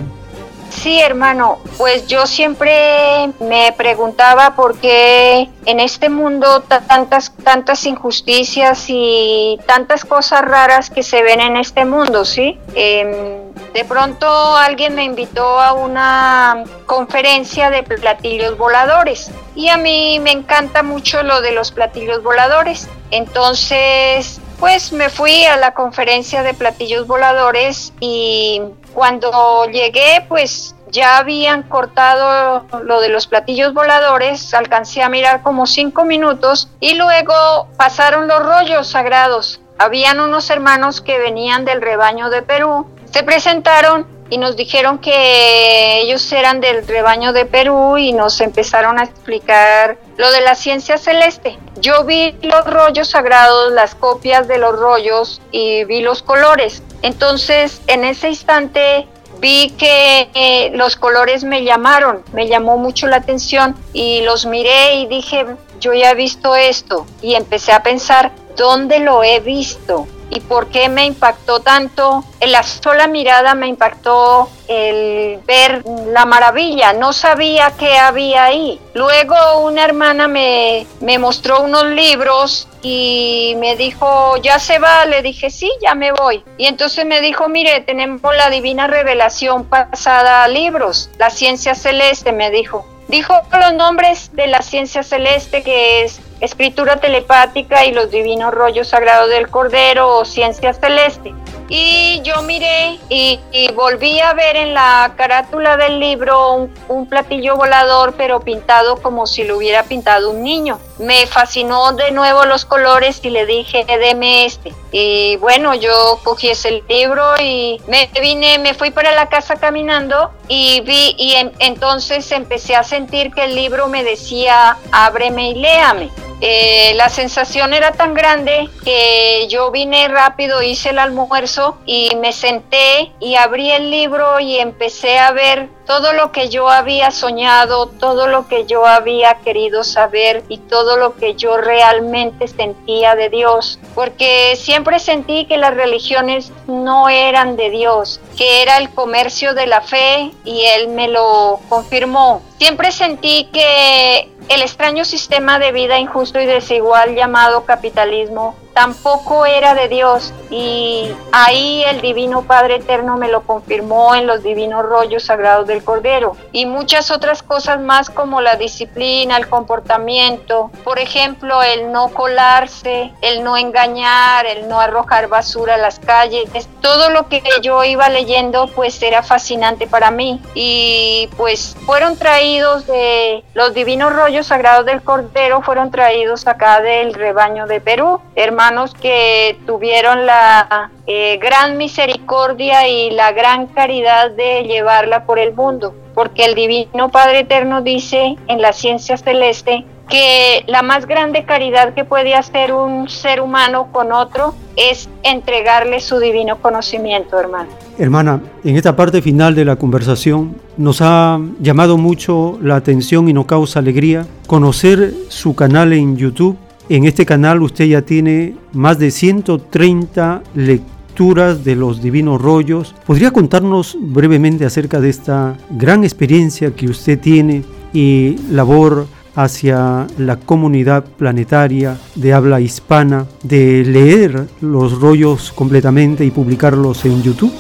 Sí, hermano, pues yo siempre me preguntaba por qué en este mundo tantas tantas injusticias y tantas cosas raras que se ven en este mundo, ¿sí? Em, de pronto alguien me invitó a una conferencia de platillos voladores y a mí me encanta mucho lo de los platillos voladores. Entonces, pues me fui a la conferencia de platillos voladores y cuando llegué, pues ya habían cortado lo de los platillos voladores, alcancé a mirar como cinco minutos y luego pasaron los rollos sagrados. Habían unos hermanos que venían del rebaño de Perú, se presentaron y nos dijeron que ellos eran del rebaño de Perú y nos empezaron a explicar lo de la ciencia celeste. Yo vi los rollos sagrados, las copias de los rollos y vi los colores. Entonces, en ese instante vi que eh, los colores me llamaron, me llamó mucho la atención y los miré y dije, yo ya he visto esto y empecé a pensar, ¿dónde lo he visto? y por qué me impactó tanto. La sola mirada me impactó el ver la maravilla. No sabía qué había ahí. Luego una hermana me, me mostró unos libros y me dijo, ya se va. Le dije, sí, ya me voy. Y entonces me dijo, mire, tenemos la divina revelación pasada a libros. La ciencia celeste, me dijo. Dijo los nombres de la ciencia celeste que es escritura telepática y los divinos rollos sagrados del Cordero o ciencia celeste. Y yo miré y, volví a ver en la carátula del libro un, platillo volador, pero pintado como si lo hubiera pintado un niño. Me fascinó de nuevo los colores y le dije, deme este. Y bueno, yo cogí ese libro y me vine, me fui para la casa caminando y vi, y entonces empecé a sentir que el libro me decía, ábreme y léame. Eh, la sensación era tan grande que yo vine rápido, hice el almuerzo y me senté y abrí el libro y empecé a ver todo lo que yo había soñado, todo lo que yo había querido saber y todo lo que yo realmente sentía de Dios, porque siempre sentí que las religiones no eran de Dios, que era el comercio de la fe y Él me lo confirmó. Siempre sentí que el extraño sistema de vida injusto y desigual llamado capitalismo tampoco era de Dios. Y ahí el Divino Padre Eterno me lo confirmó en los divinos rollos sagrados del Cordero. Y muchas otras cosas más como la disciplina, el comportamiento, por ejemplo, el no colarse, el no engañar, el no arrojar basura a las calles, todo lo que yo iba leyendo pues era fascinante para mí. Y pues fueron traídos de los divinos rollos sagrados del Cordero, fueron traídos acá del rebaño de Perú, hermano que tuvieron la eh, gran misericordia y la gran caridad de llevarla por el mundo, porque el Divino Padre Eterno dice en la ciencia celeste que la más grande caridad que puede hacer un ser humano con otro es entregarle su divino conocimiento, hermano. Hermana, en esta parte final de la conversación nos ha llamado mucho la atención y nos causa alegría conocer su canal en YouTube en este canal usted ya tiene más de 130 lecturas de los divinos rollos. ¿Podría contarnos brevemente acerca de esta gran experiencia que usted tiene y labor hacia la comunidad planetaria de habla hispana de leer los rollos completamente y publicarlos en YouTube?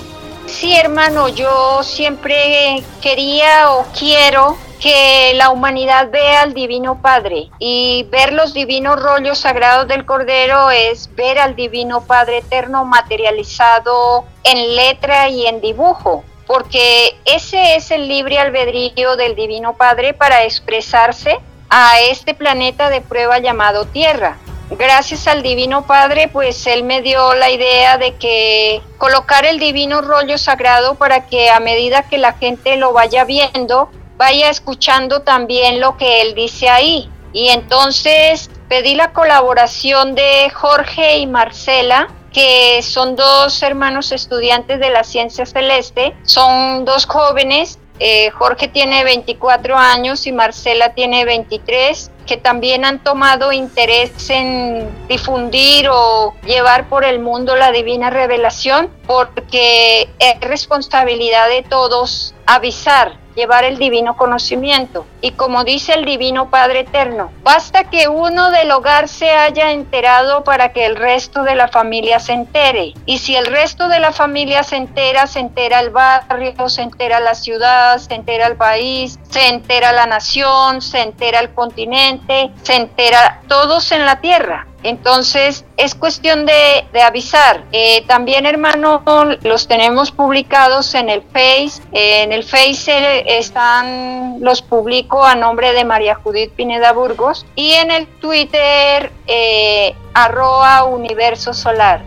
Sí, hermano, yo siempre quería o quiero que la humanidad vea al Divino Padre y ver los divinos rollos sagrados del Cordero es ver al Divino Padre Eterno materializado en letra y en dibujo, porque ese es el libre albedrío del Divino Padre para expresarse a este planeta de prueba llamado Tierra. gracias al Divino Padre, pues Él me dio la idea de que colocar el Divino Rollo Sagrado para que a medida que la gente lo vaya viendo, vaya escuchando también lo que Él dice ahí. Y entonces pedí la colaboración de Jorge y Marcela, que son dos hermanos estudiantes de la ciencia celeste, son dos jóvenes. Eh, Jorge tiene 24 años y Marcela tiene 23, que también han tomado interés en difundir o llevar por el mundo la divina revelación, porque es responsabilidad de todos avisar llevar el divino conocimiento. Y como dice el divino Padre Eterno, basta que uno del hogar se haya enterado para que el resto de la familia se entere. Y si el resto de la familia se entera, se entera el barrio, se entera la ciudad, se entera el país, se entera la nación, se entera el continente, se entera todos en la tierra. Entonces es cuestión de, avisar. Eh, también, hermano, los tenemos publicados en el Face. en el Face eh, están, los publico a nombre de María Judith Pineda Burgos. Y en el Twitter, eh, arroba universo solar.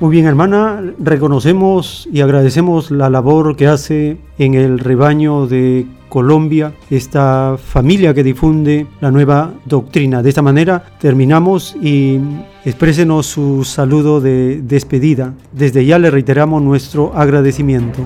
Muy bien, hermana, reconocemos y agradecemos la labor que hace en el rebaño de Colombia, esta familia que difunde la nueva doctrina. De esta manera terminamos y exprésenos su saludo de despedida. Desde ya le reiteramos nuestro agradecimiento.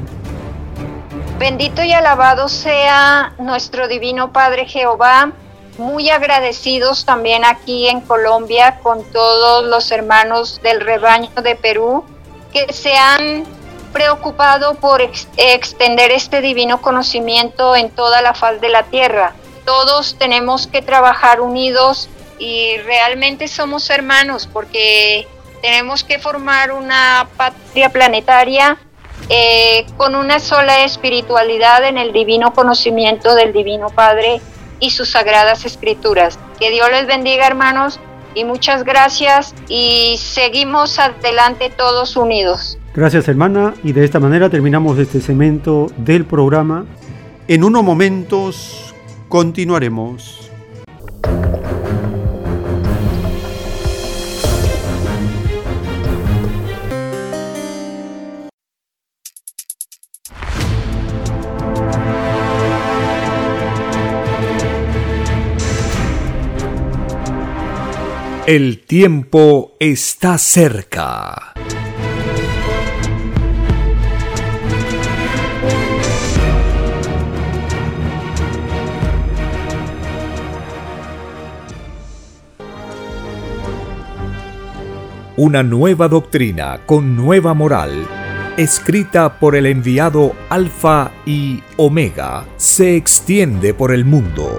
Bendito y alabado sea nuestro Divino Padre Jehová muy agradecidos también aquí en Colombia con todos los hermanos del rebaño de Perú que se han preocupado por extender este divino conocimiento en toda la faz de la tierra. Todos tenemos que trabajar unidos y realmente somos hermanos porque tenemos que formar una patria planetaria eh, con una sola espiritualidad en el divino conocimiento del Divino Padre y sus sagradas escrituras. Que Dios les bendiga hermanos y muchas gracias y seguimos adelante todos unidos. Gracias hermana y de esta manera terminamos este segmento del programa. En unos momentos continuaremos. El tiempo está cerca. Una nueva doctrina con nueva moral, escrita por el enviado Alfa y Omega, se extiende por el mundo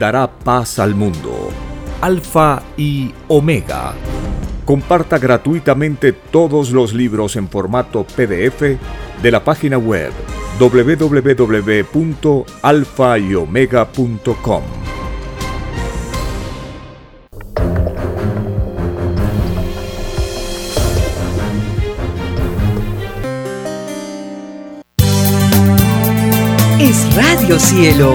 dará paz al mundo. Alfa y Omega. Comparta gratuitamente todos los libros en formato PDF de la página web www.alfayomega.com. Es Radio Cielo